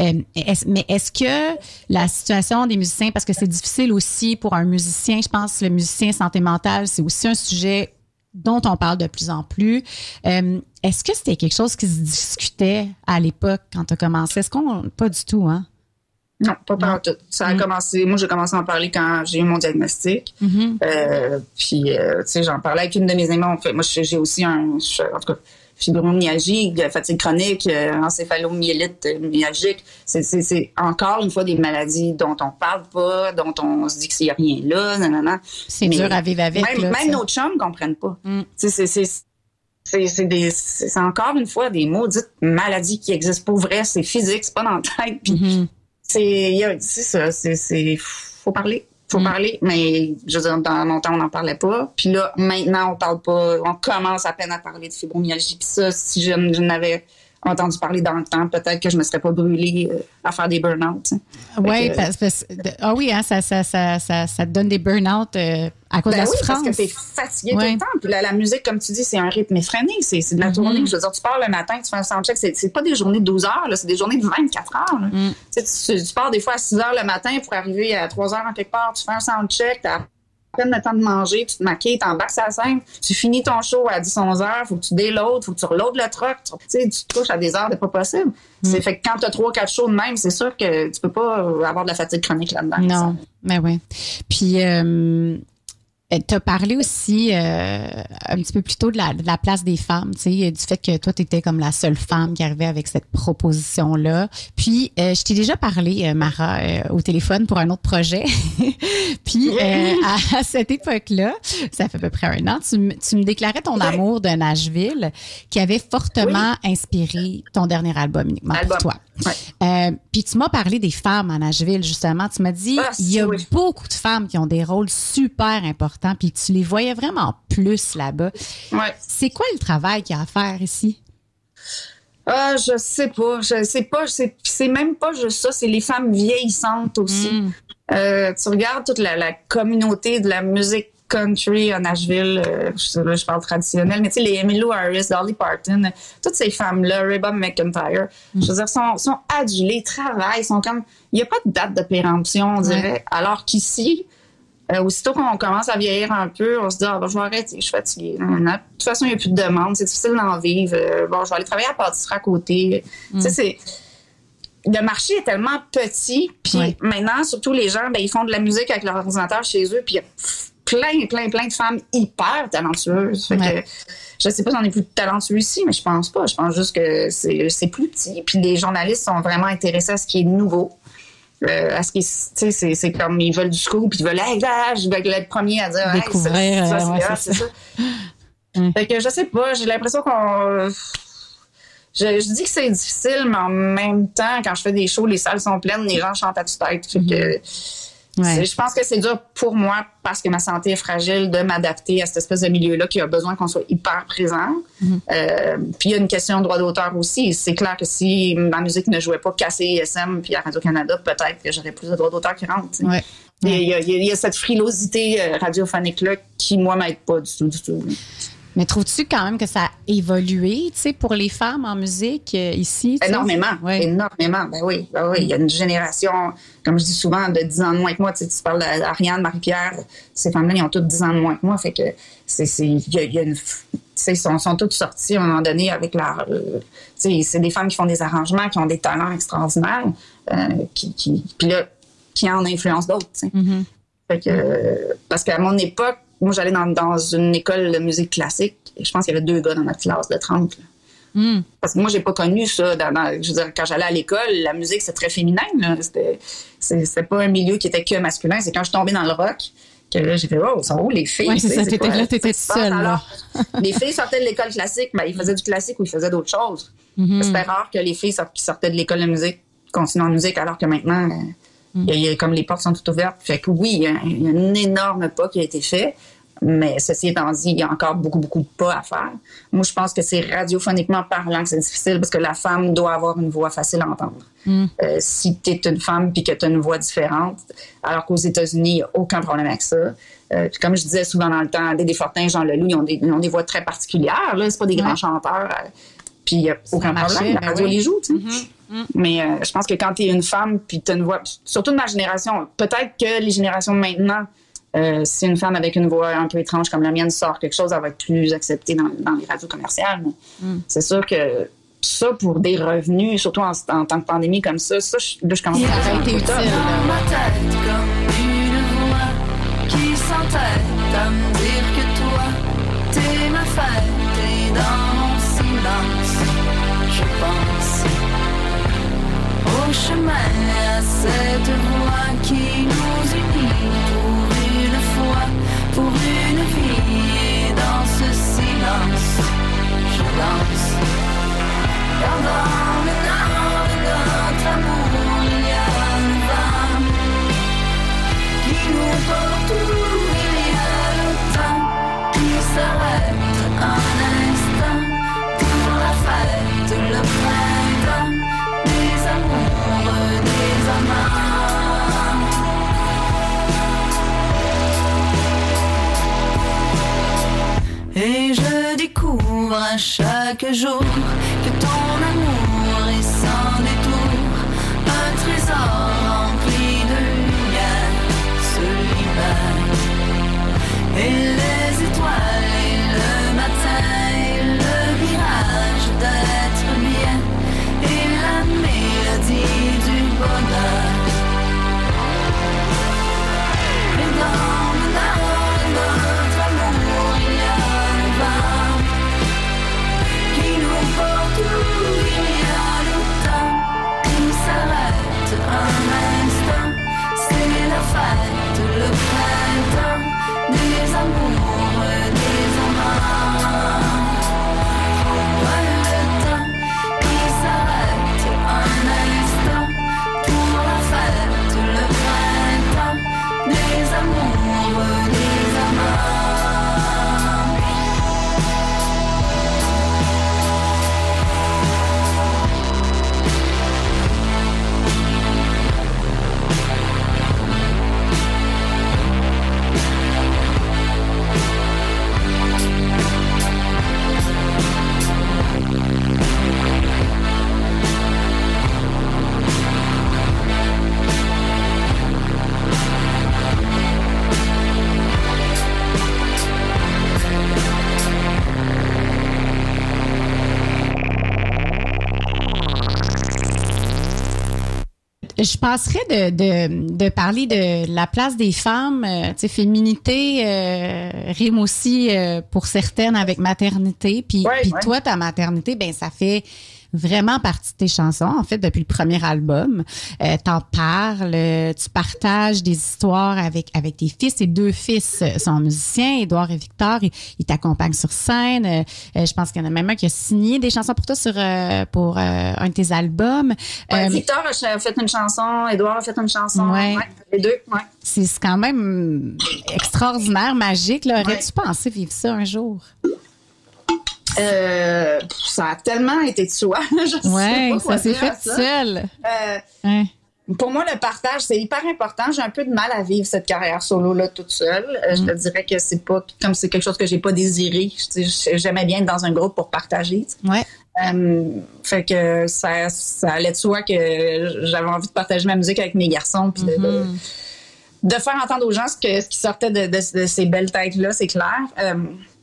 euh, est-ce- mais est-ce que la situation des musiciens, parce que c'est difficile aussi pour un musicien, je pense, le musicien santé mentale, c'est aussi un sujet dont on parle de plus en plus. Euh, Est-ce que c'était quelque chose qui se discutait à l'époque quand tu as commencé? Est-ce qu'on... Pas du tout, hein? Non, pas par tout. Ça a Mm. commencé, moi, j'ai commencé à en parler quand j'ai eu mon diagnostic. Mhm. Euh, puis, euh, tu sais, j'en parlais avec une de mes amies. On fait, moi, j'ai aussi un, je- en tout cas, fibromyalgie, euh, fatigue chronique, encéphalomyélite myalgique. C'est- encore une fois des maladies dont on parle pas, dont on se dit qu'il n'y a rien là, nanana. C'est dur à vivre avec. Même, là, même nos chums comprennent pas. Mm. Tu sais, c'est- encore une fois des maudites maladies qui existent pour vrai. C'est physique, c'est pas dans la tête. Puis Mhm. a- c'est ça, c'est c'est faut parler, faut Mm. parler, mais je veux dire dans mon temps on n'en parlait pas. Puis là maintenant on parle pas, on commence à peine à parler de fibromyalgie. Puis ça, si je, je n'avais entendu parler dans le temps, peut-être que je me serais pas brûlée euh, à faire des burn-out. tu. Oui, ah oui, hein, ça, ça, ça, ça, ça te donne des burn-out euh, à cause de Ben la oui, souffrance. parce que t'es fatigué Ouais. tout le temps. Puis la, la musique, comme tu dis, c'est un rythme effréné. C'est de la Mhm. tournée. Je veux dire, tu pars le matin, tu fais un soundcheck. C'est c'est pas des journées de 12 heures, là, c'est des journées de 24 heures. Mm. Tu, sais, tu, tu pars des fois à 6 heures le matin pour arriver à 3 heures en quelque part. Tu fais un soundcheck, à peine le temps de manger, tu te maquilles, t'embarques sur la scène. Tu finis ton show à 10-11 heures, faut que tu déloades, faut que tu reloades le truck. Tu sais, tu te couches à des heures de pas possible. C'est fait que quand t'as 3-4 shows de même, c'est sûr que tu peux pas avoir de la fatigue chronique là-dedans. Non, mais oui. Puis, euh, tu as parlé aussi euh, un petit peu plus tôt de la, de la place des femmes, tu sais, du fait que toi, tu étais comme la seule femme qui arrivait avec cette proposition-là. Puis, euh, je t'ai déjà parlé, euh, Mara, euh, au téléphone pour un autre projet. (laughs) Puis, euh, à, à cette époque-là, ça fait à peu près un an, tu, me- tu me déclarais ton Oui. amour de Nashville qui avait fortement inspiré ton dernier album uniquement Album. pour toi. Euh, puis tu m'as parlé des femmes à Nashville, justement. Tu m'as dit, Ah, il y a oui. beaucoup de femmes qui ont des rôles super importants, puis tu les voyais vraiment plus là-bas. Ouais. C'est quoi le travail qu'il y a à faire ici? Ah, je sais pas. Je sais pas. C'est même pas juste ça. C'est les femmes vieillissantes aussi. Mm. Euh, tu regardes toute la, la communauté de la musique country à Nashville, euh, je, là, je parle traditionnel, mais tu sais, les Emmylou Harris, Dolly Parton, toutes ces femmes-là, Reba McIntyre, je veux dire, sont, sont adulées, travaillent, sont comme, il n'y a pas de date de péremption, on dirait, alors qu'ici, euh, aussitôt qu'on commence à vieillir un peu, on se dit, ah, ben, je vais arrêter, je suis fatiguée. De toute façon, il n'y a plus de demande, c'est difficile d'en vivre. Euh, bon, je vais aller travailler à pâtisserie à côté. Tu sais, c'est le marché est tellement petit, puis maintenant, surtout les gens, ben, ils font de la musique avec leur ordinateur chez eux, puis il y a plein, plein, plein de femmes hyper talentueuses. Fait Ouais. que, je sais pas si on est plus talentueux ici, mais je pense pas. Je pense juste que c'est plus petit. Puis les journalistes sont vraiment intéressés à ce qui est nouveau. Euh, à ce qui est- tu sais, c'est c'est comme ils veulent du scoop, puis ils veulent, hey, là, je vais être le premier à dire, Hey, Découvrir, ça, ça, euh, c'est ouais, hot, c'est c'est ça. Mm. Fait que je sais pas, j'ai l'impression qu'on. Je, je dis que c'est difficile, mais en même temps, quand je fais des shows, les salles sont pleines, les gens chantent à tue-tête. Fait que Ouais. je pense que c'est dur pour moi, parce que ma santé est fragile, de m'adapter à cette espèce de milieu-là qui a besoin qu'on soit hyper présent. Euh, puis il y a une question de droit d'auteur aussi. C'est clair que si ma musique ne jouait pas qu'à CISM puis à Radio-Canada, peut-être que j'aurais plus de droits d'auteur qui rentrent. Il y, a- y y cette frilosité euh, radiophonique-là qui, moi, m'aide pas du tout, du tout. Mais trouves-tu quand même que ça a évolué, tu sais, pour les femmes en musique euh, ici? Énormément, Ouais. énormément. Ben oui, ben oui. Il y a une génération, comme je dis souvent, de 10 ans de moins que moi. Tu, sais, tu parles d'Ariane, Marie-Pierre, ces femmes-là, ils ont toutes 10 ans de moins que moi. Fait que c'est, il y a, il y a une, tu sais, ils sont, sont toutes sorties à un moment donné avec leur, euh, tu sais, c'est des femmes qui font des arrangements, qui ont des talents extraordinaires, euh, qui, qui, puis là, qui en influencent d'autres. Mhm. Fait que, euh, parce qu'à mon époque, moi, j'allais dans, dans une école de musique classique et je pense qu'il y avait deux gars dans notre classe de 30. là. Mm. Parce que moi, j'ai pas connu ça. Dans, dans- je veux dire, quand j'allais à l'école, la musique, c'était très féminin. C'était, c'est- pas un milieu qui était que masculin. C'est quand je suis tombée dans le rock que là, j'ai fait, oh, sont où les filles? Ouais, c'est ça, t'étais là, t'étais seule. Alors, les filles sortaient de l'école classique, ben, ils faisaient du classique ou ils faisaient d'autres choses. Mm-hmm. C'était rare que les filles sort- qui sortaient de l'école de musique continuent en musique, alors que maintenant, Mm. y a- il y a- comme les portes sont toutes ouvertes. Fait que oui, il y a- il y a un énorme pas qui a été fait. Mais ceci étant dit, il y a encore beaucoup, beaucoup de pas à faire. Moi, je pense que c'est radiophoniquement parlant que c'est difficile parce que la femme doit avoir une voix facile à entendre. Euh, si tu es une femme puis que tu as une voix différente, alors qu'aux États-Unis, il n'y a aucun problème avec ça. Euh, puis comme je disais souvent dans le temps, Dédé Fortin, Jean Leloup, ils ont des, ils ont des voix très particulières. C'est pas des grands Ouais. chanteurs. euh, puis il n'y a aucun problème. La ben radio oui. les joue, tu sais. Mais euh, je pense que quand tu es une femme, puis tu as une voix, surtout de ma génération, peut-être que les générations maintenant, euh, si une femme avec une voix un peu étrange comme la mienne sort quelque chose, elle va être plus acceptée dans, dans les radios commerciales. Mais C'est sûr que ça, pour des revenus, surtout en, en temps de pandémie comme ça, ça, je, là, je commence à été un peu tough. utile. dans ma tête comme une voix qui s'entête à me dire que toi, t'es ma fête et dans mon silence, je pense au chemin à cette voix qui nous unit pour une vie dans ce silence, je danse. Et je découvre à chaque jour que ton amour Je passerais de, de, de parler de la place des femmes. euh, tu sais, féminité euh, rime aussi euh, pour certaines avec maternité. Puis, Ouais, puis ouais. toi, ta maternité, ben ça fait vraiment partie de tes chansons. En fait, depuis le premier album, euh, t'en parles, euh, tu partages des histoires avec avec tes fils. Tes deux fils sont musiciens, Édouard et Victor. Ils, ils t'accompagnent sur scène. Euh, euh, je pense qu'il y en a même un qui a signé des chansons pour toi sur euh, pour euh, un de tes albums. Ouais, Euh, Victor a fait une chanson, Edouard a fait une chanson. Ouais. les deux, ouais. c'est quand même extraordinaire, magique. là. Aurais-tu pensé vivre ça un jour? Euh, ça a tellement été de soi. (laughs) Je sais Ouais, pas quoi ça s'est fait ça. seul. Euh, Ouais. pour moi, le partage, c'est hyper important. J'ai un peu de mal à vivre cette carrière solo-là toute seule. Euh, Mm. Je te dirais que c'est pas comme c'est quelque chose que j'ai pas désiré. J'aimais bien être dans un groupe pour partager. sais. Ouais. Euh, fait que ça, ça allait de soi que j'avais envie de partager ma musique avec mes garçons puis de, Mm-hmm. de, de faire entendre aux gens ce, que, ce qui sortait de, de- de ces belles têtes-là, c'est clair.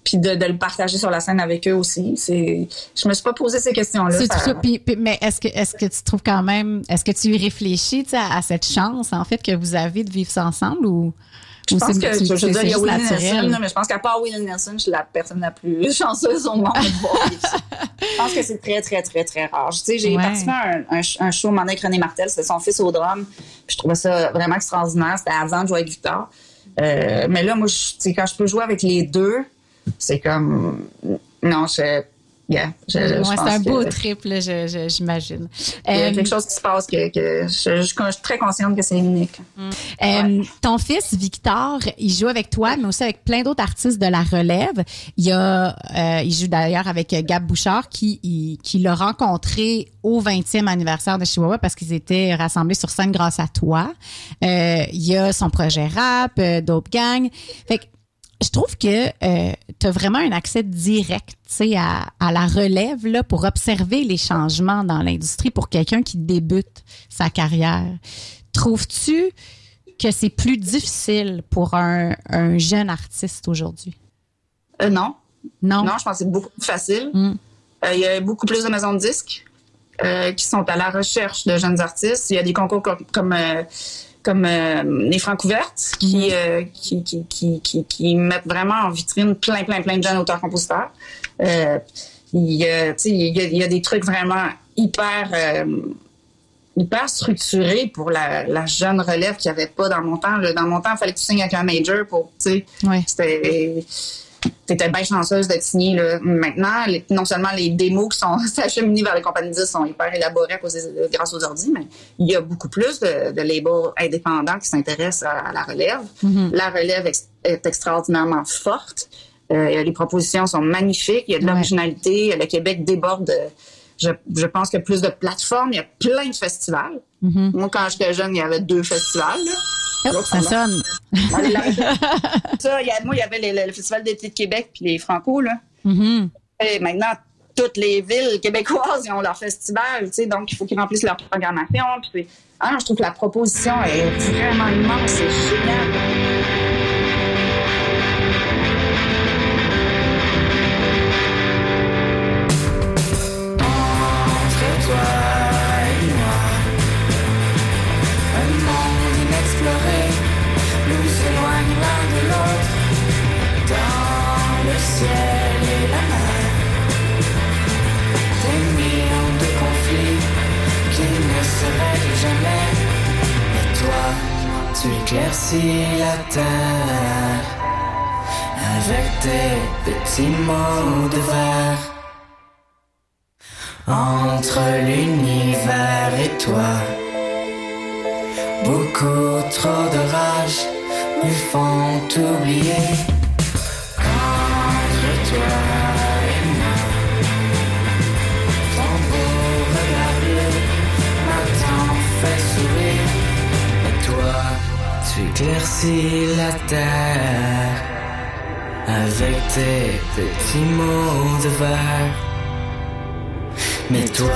Puis de, de le partager sur la scène avec eux aussi. C'est, je me suis pas posé ces questions-là. Mais est-ce que, est-ce que tu trouves quand même, est-ce que tu y réfléchis tu sais, à, à cette chance, en fait, que vous avez de vivre ça ensemble ou, Je ou pense que, tu- je c'est- dire, il y a Willie? Nelson, mais je pense qu'à part Willie Nelson, je suis la personne la plus (laughs) chanceuse au monde. Je pense que c'est très, très, très, très rare. Tu sais, j'ai Ouais. participé à un, un, un show avec René Martel, c'était son fils au drum. Puis je trouvais ça vraiment extraordinaire. C'était avant de jouer avec Victor. Euh, mais là, moi, je- quand je peux jouer avec les deux, c'est comme. Non, je. yeah, je, c'est un beau que- trip, j'imagine. Il y a Euh, quelque chose qui se passe que, que je, je- je suis très consciente que c'est unique. Euh, ton fils Victor, il joue avec toi, mais aussi avec plein d'autres artistes de la relève. Il y a, euh, il joue d'ailleurs avec Gab Bouchard, qui, il- qui l'a rencontré au 20e anniversaire de Chihuahua parce qu'ils étaient rassemblés sur scène grâce à toi. Il y a son projet rap, Dope Gang. Fait que je trouve que tu as vraiment un accès direct à, à la relève là, pour observer les changements dans l'industrie pour quelqu'un qui débute sa carrière. Trouves-tu que c'est plus difficile pour un, un jeune artiste aujourd'hui? Euh, non. Non? Non, je pense que c'est beaucoup plus facile. Mm. Euh, il y a beaucoup plus de maisons de disques euh, qui sont à la recherche de jeunes artistes. Il y a des concours comme, comme, euh, comme euh, les Francs ouvertes qui, euh, qui, qui, qui, qui, qui mettent vraiment en vitrine plein, plein, plein de jeunes auteurs-compositeurs. Euh, il, y a, il, y a, il y a des trucs vraiment hyper... hyper structurés pour la, la jeune relève qu'il n'y avait pas dans mon temps. Dans mon temps, il fallait que tu signes avec un major pour, tu sais, Ouais. c'était t'étais bien chanceuse d'être signée là. Maintenant, les- non seulement les démos qui sont (laughs) acheminés vers les compagnies de disques sont hyper élaborées à cause des- grâce aux ordi, mais il y a beaucoup plus de, de labels indépendants qui s'intéressent à, à la relève. La relève ex- est extraordinairement forte. Euh, les propositions sont magnifiques. Il y a de Ouais. l'originalité. Le Québec déborde. de- je, je pense qu'il y a plus de plateformes. Il y a plein de festivals. Moi, quand j'étais jeune, il y avait deux festivals. là. Oh, ça sonne. (laughs) Ça, il y a- moi, il y avait les- le, Festival d'été de Québec puis les Franco, là. Mhm. Et maintenant, toutes les villes québécoises ils ont leur festival, tu sais, donc il faut qu'ils remplissent leur programmation. Puis ah je trouve que la proposition est vraiment immense, c'est génial. Tu éclaircis la terre avec tes petits mots de verre. Entre l'univers et toi, beaucoup trop de rage me font oublier. Entre toi éclaircis la terre avec tes petits mots de verre. Mais toi,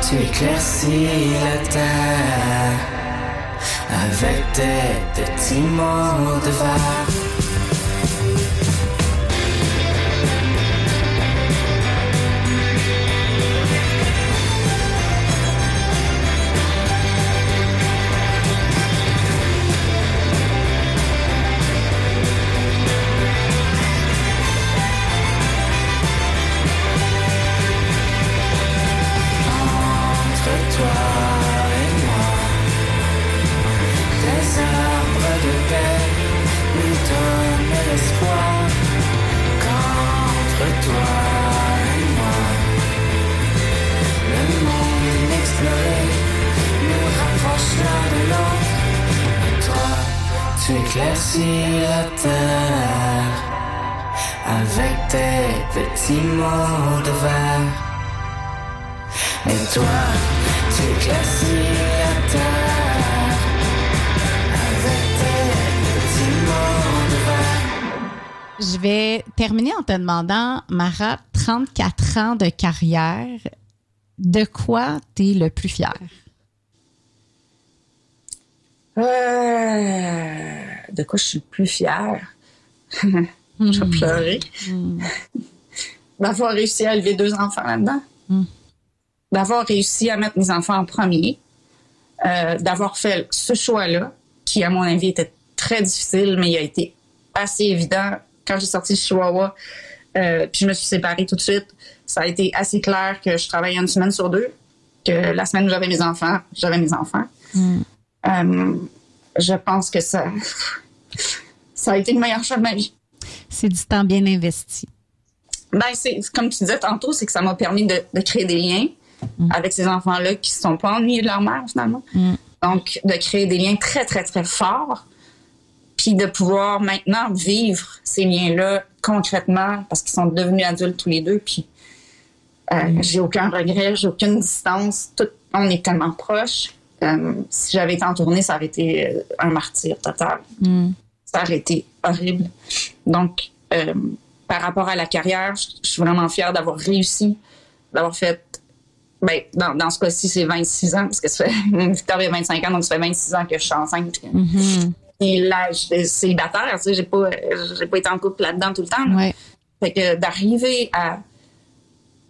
tu éclaircis la terre avec tes petits mots de verre. De verre. Je vais terminer en te demandant, Mara, 34 ans de carrière, de quoi tu es le plus fier? Euh, de quoi je suis le plus fière? (laughs) je vais pleurer. D'avoir réussi à élever deux enfants là-dedans. D'avoir réussi à mettre mes enfants en premier. Euh, d'avoir fait ce choix-là, qui, à mon avis, était très difficile, mais il a été assez évident. Quand j'ai sorti Chihuahua, euh, puis je me suis séparée tout de suite, ça a été assez clair que je travaillais une semaine sur deux, que la semaine où j'avais mes enfants, j'avais mes enfants. Euh, je pense que ça, ça a été le meilleur choix de ma vie. C'est du temps bien investi. Ben, c'est comme tu disais tantôt, c'est que ça m'a permis de, de créer des liens avec ces enfants-là qui ne sont pas ennuyés de leur mère, finalement. Donc, de créer des liens très, très, très forts, puis de pouvoir maintenant vivre ces liens-là concrètement parce qu'ils sont devenus adultes tous les deux, puis euh, j'ai aucun regret, j'ai aucune distance, tout, on est tellement proches. Euh, si j'avais été en tournée, ça aurait été euh, un martyr total. Ça aurait été horrible. Donc, euh, par rapport à la carrière, je suis vraiment fière d'avoir réussi, d'avoir fait. Ben, dans, dans ce cas-ci, c'est 26 ans, parce que ça fait. (laughs) Victoria a 25 ans, donc ça fait 26 ans que je suis enceinte. Et là, j'étais célibataire, tu sais, j'ai pas, j'ai pas été en couple là-dedans tout le temps. là. Ouais. Fait que d'arriver à,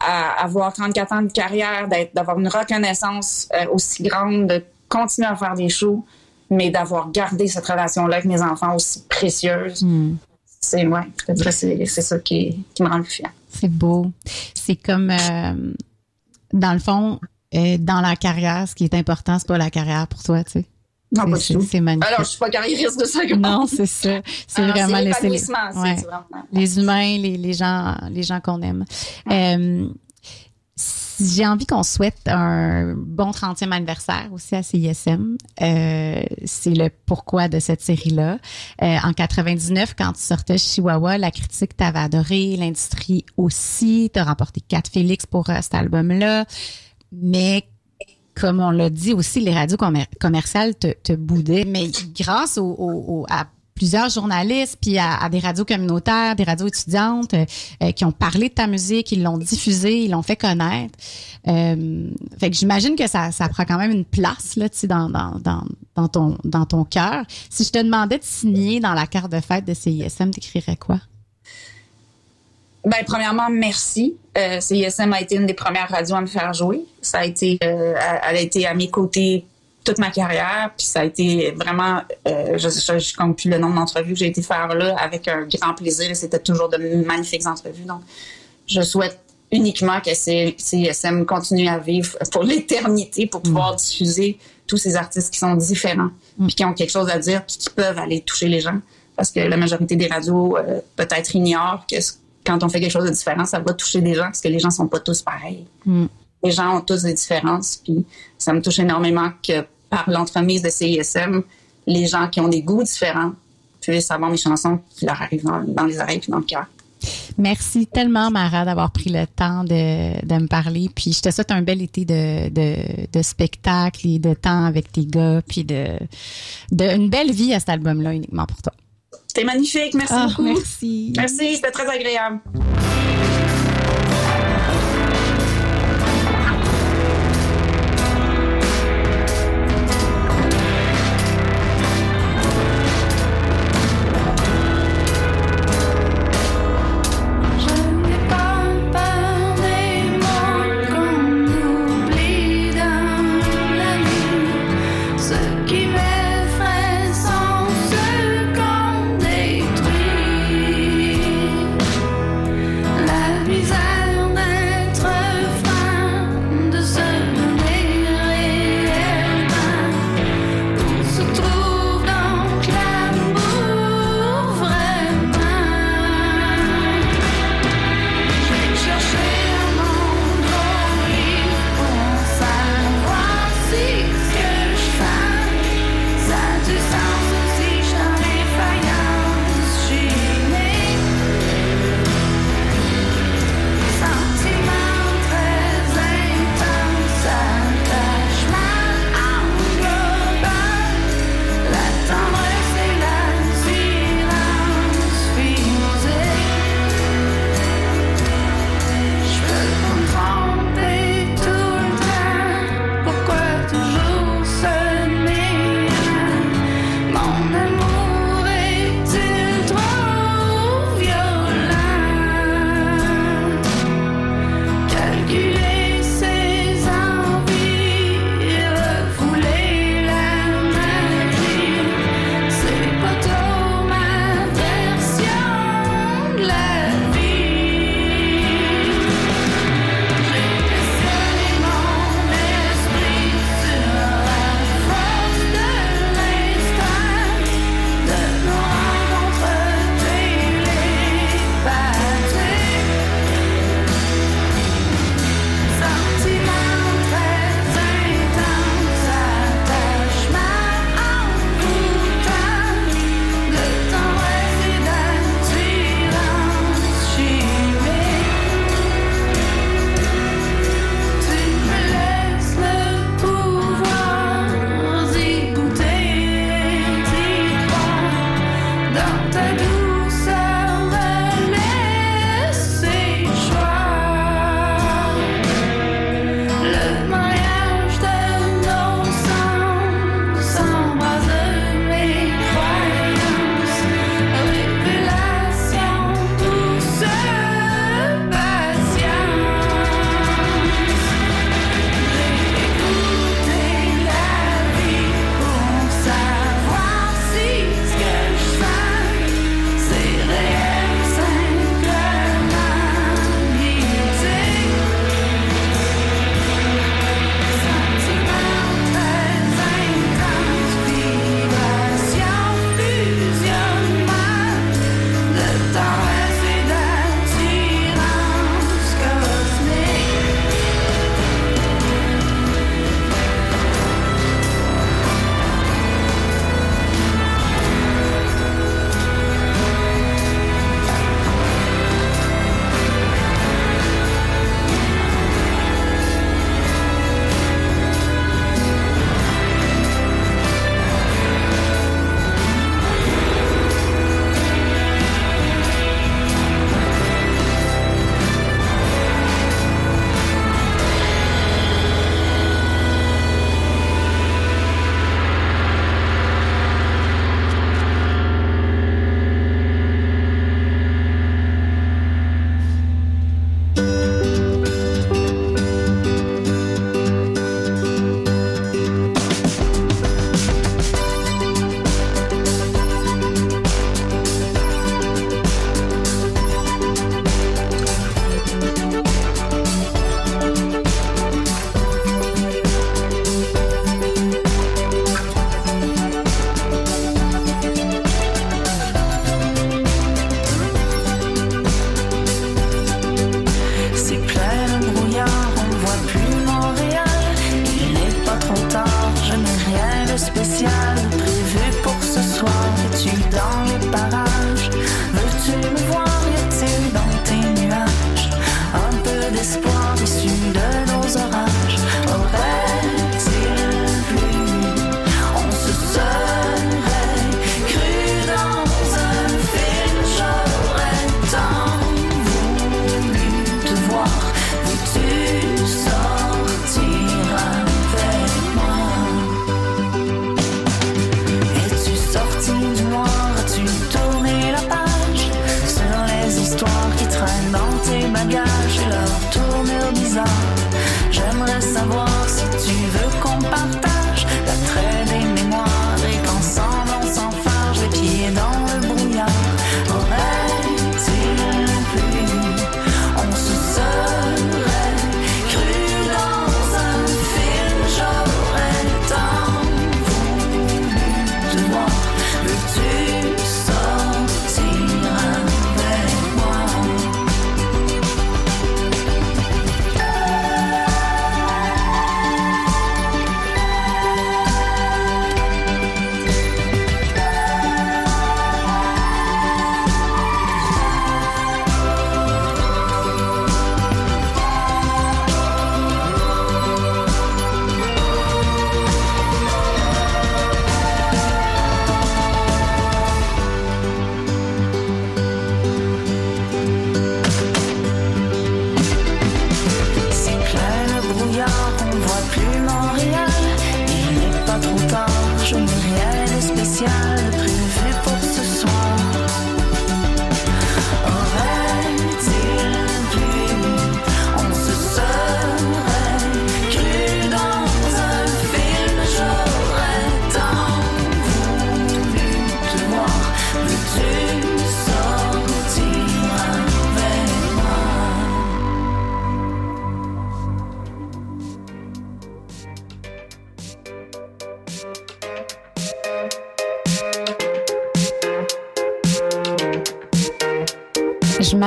à avoir 34 ans de carrière, d'être- d'avoir une reconnaissance euh, aussi grande, de continuer à faire des shows, mais d'avoir gardé cette relation-là avec mes enfants aussi précieuse, c'est, ouais, c'est, ça qui, qui me rend le fière. C'est beau. C'est comme, euh, dans le fond, euh, dans la carrière, ce qui est important, c'est pas la carrière pour toi, tu sais. Non, pas du tout. c'est magnifique. Alors, je suis pas carriériste de ça. Non, c'est ça. C'est vraiment les, l'épanouissement, ouais. c'est vraiment- les humains, les, les gens, les gens qu'on aime. Euh, j'ai envie qu'on souhaite un bon 30e anniversaire aussi à CISM. Euh, c'est le pourquoi de cette série-là. Euh, en 99, quand tu sortais Chihuahua, la critique t'avait adoré, l'industrie aussi. T'as remporté quatre Félix pour euh, cet album-là. Mais comme on l'a dit aussi, les radios commer- commerciales te, te boudaient. Mais grâce au, au- au- à plusieurs journalistes, puis à, des radios communautaires, des radios étudiantes euh, euh, qui ont parlé de ta musique, ils l'ont diffusée, ils l'ont fait connaître. Euh, fait que j'imagine que ça, prend quand même une place là, dans, dans, dans, ton, cœur. Si je te demandais de signer dans la carte de fête de CISM, t'écrirais quoi? Ben, premièrement, merci. CISM a été une des premières radios à me faire jouer. Ça a été, elle a été à mes côtés toute ma carrière, puis ça a été vraiment, euh, je je compte plus le nombre d'entrevues que j'ai été faire là avec un grand plaisir c'était toujours de magnifiques entrevues. Donc, je souhaite uniquement que CISM continue à vivre pour (laughs) l'éternité pour pouvoir diffuser tous ces artistes qui sont différents, puis qui ont quelque chose à dire, puis qui peuvent aller toucher les gens. Parce que la majorité des radios euh, peut-être ignorent que quand on fait quelque chose de différent, ça va toucher des gens parce que les gens sont pas tous pareils. Les gens ont tous des différences, puis ça me touche énormément que par l'entremise de CISM, les gens qui ont des goûts différents puissent avoir mes chansons qui leur arrivent dans, dans les oreilles puis dans le cœur. Merci tellement, Mara, d'avoir pris le temps de, de me parler. Puis je te souhaite un bel été de, de, de spectacle et de temps avec tes gars, puis de, de une belle vie à cet album-là uniquement pour toi. C'était magnifique, merci Ah, beaucoup. merci. Merci, c'était très agréable.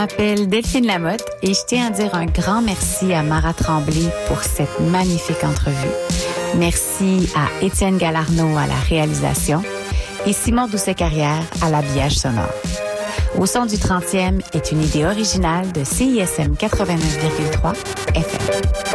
M'appelle Delphine Lamotte et je tiens à dire un grand merci à Mara Tremblay pour cette magnifique entrevue. Merci à Étienne Galarno à la réalisation et Simon Doucet-Carrière à l'habillage sonore. Au son du 30e est une idée originale de CISM 89,3 FM.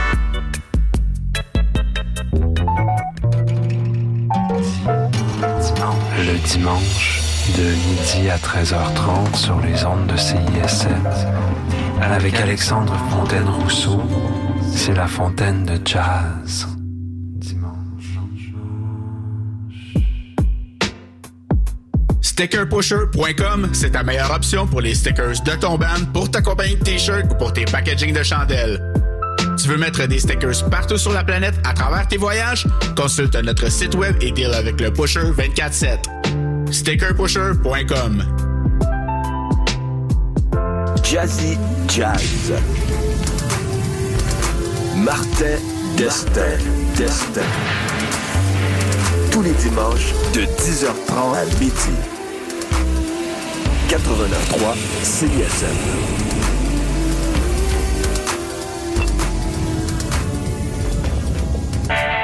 Le dimanche, de midi à 13h30 sur les ondes de CISM. Avec Alexandre Fontaine-Rousseau, c'est la fontaine de jazz. Stickerpusher.com, c'est ta meilleure option pour les stickers de ton band, pour ta compagnie de t-shirts ou pour tes packaging de chandelles. Tu veux mettre des stickers partout sur la planète à travers tes voyages? Consulte notre site web et deal avec le Pusher 24-7. Stickerpusher.com Jazzy Jazz. Martin Destin. Destin. Tous les dimanches de 10h30 à midi. 89.3 CISM.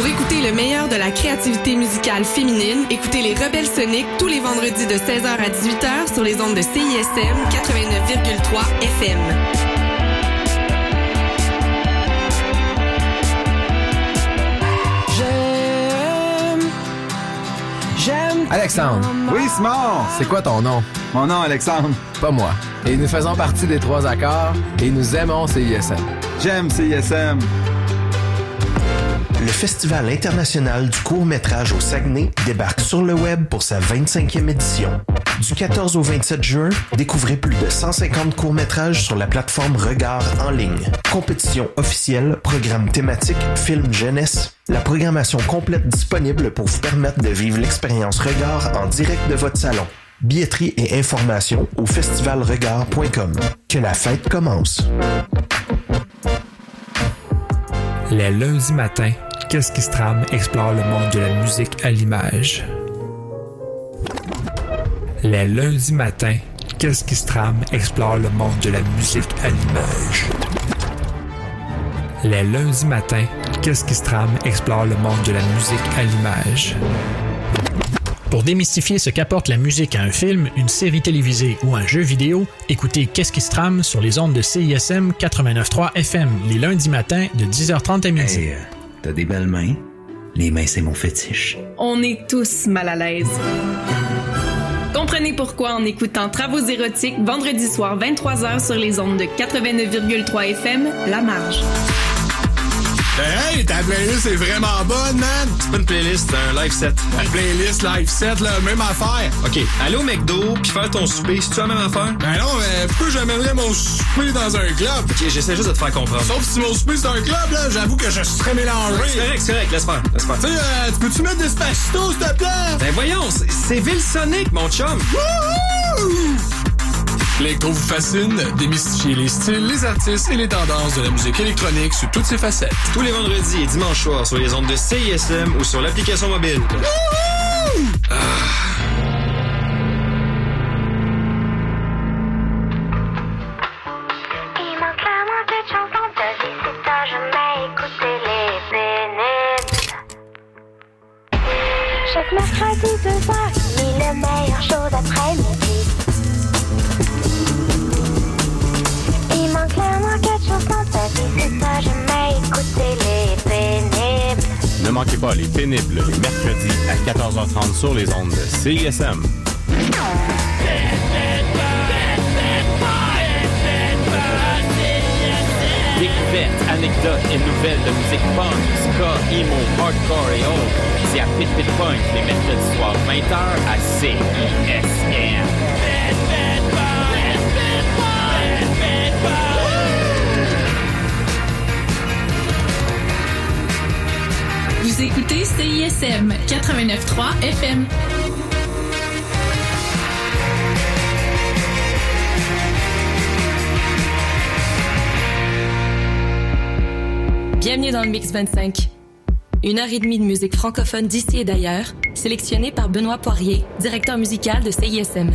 Pour écouter le meilleur de la créativité musicale féminine, écoutez les Rebelles Soniques tous les vendredis de 16h à 18h sur les ondes de CISM 89,3 FM. J'aime. J'aime. Alexandre. Oui, Simon. C'est quoi ton nom? Mon nom, Alexandre. Pas moi. Et nous faisons partie des trois accords et nous aimons CISM. J'aime CISM. Le Festival international du court-métrage au Saguenay débarque sur le web pour sa 25e édition. Du 14 au 27 juin, découvrez plus de 150 courts-métrages sur la plateforme Regard en ligne. Compétition officielle, programme thématique, film jeunesse, la programmation complète disponible pour vous permettre de vivre l'expérience Regard en direct de votre salon. Billetterie et informations au festivalregard.com. Que la fête commence. Les lundis matins, Qu'est-ce qui se trame? Explore le monde de la musique à l'image. Les lundis matins, Qu'est-ce qui se trame? Explore le monde de la musique à l'image. Les lundis matins, Qu'est-ce qui se trame? Explore le monde de la musique à l'image. Pour démystifier ce qu'apporte la musique à un film, une série télévisée ou un jeu vidéo, écoutez Qu'est-ce qui se trame sur les ondes de CISM 89.3 FM les lundis matins de 10h30 à midi. Hey, euh, t'as des belles mains. Les mains, c'est mon fétiche. On est tous mal à l'aise. Comprenez pourquoi en écoutant Travaux érotiques vendredi soir 23h sur les ondes de 89,3 FM, La Marge. Ben hey, ta playlist est vraiment bonne, man! C'est pas une playlist, c'est un live set. La playlist live set, là, même affaire. OK, aller au McDo puis faire ton souper, c'est-tu la même affaire? Ben non, mais pourquoi j'amènerais mon souper dans un club? OK, j'essaie juste de te faire comprendre. Sauf si mon souper c'est un club, là, j'avoue que je serais mélangé. C'est correct, c'est correct, laisse faire, laisse faire. Tu sais, euh, tu peux-tu mettre Despacito, s'il te plaît? Ben voyons, c'est- Ville Sonic, mon chum! L'électro vous fascine, démystifier les styles, les artistes et les tendances de la musique électronique sous toutes ses facettes. Tous les vendredis et dimanches soirs sur les ondes de CISM ou sur l'application mobile. Il manquez pas les pénibles les mercredis à 14h30 sur les ondes de CISM. Découvertes, anecdotes et nouvelles de musique punk, ska, emo, hardcore et autres. C'est à Pit Pit Punk les mercredis soirs 20h à CISM. Écoutez CISM 89.3 FM. Bienvenue dans le Mix 25. Une heure et demie de musique francophone d'ici et d'ailleurs, sélectionnée par Benoît Poirier, directeur musical de CISM.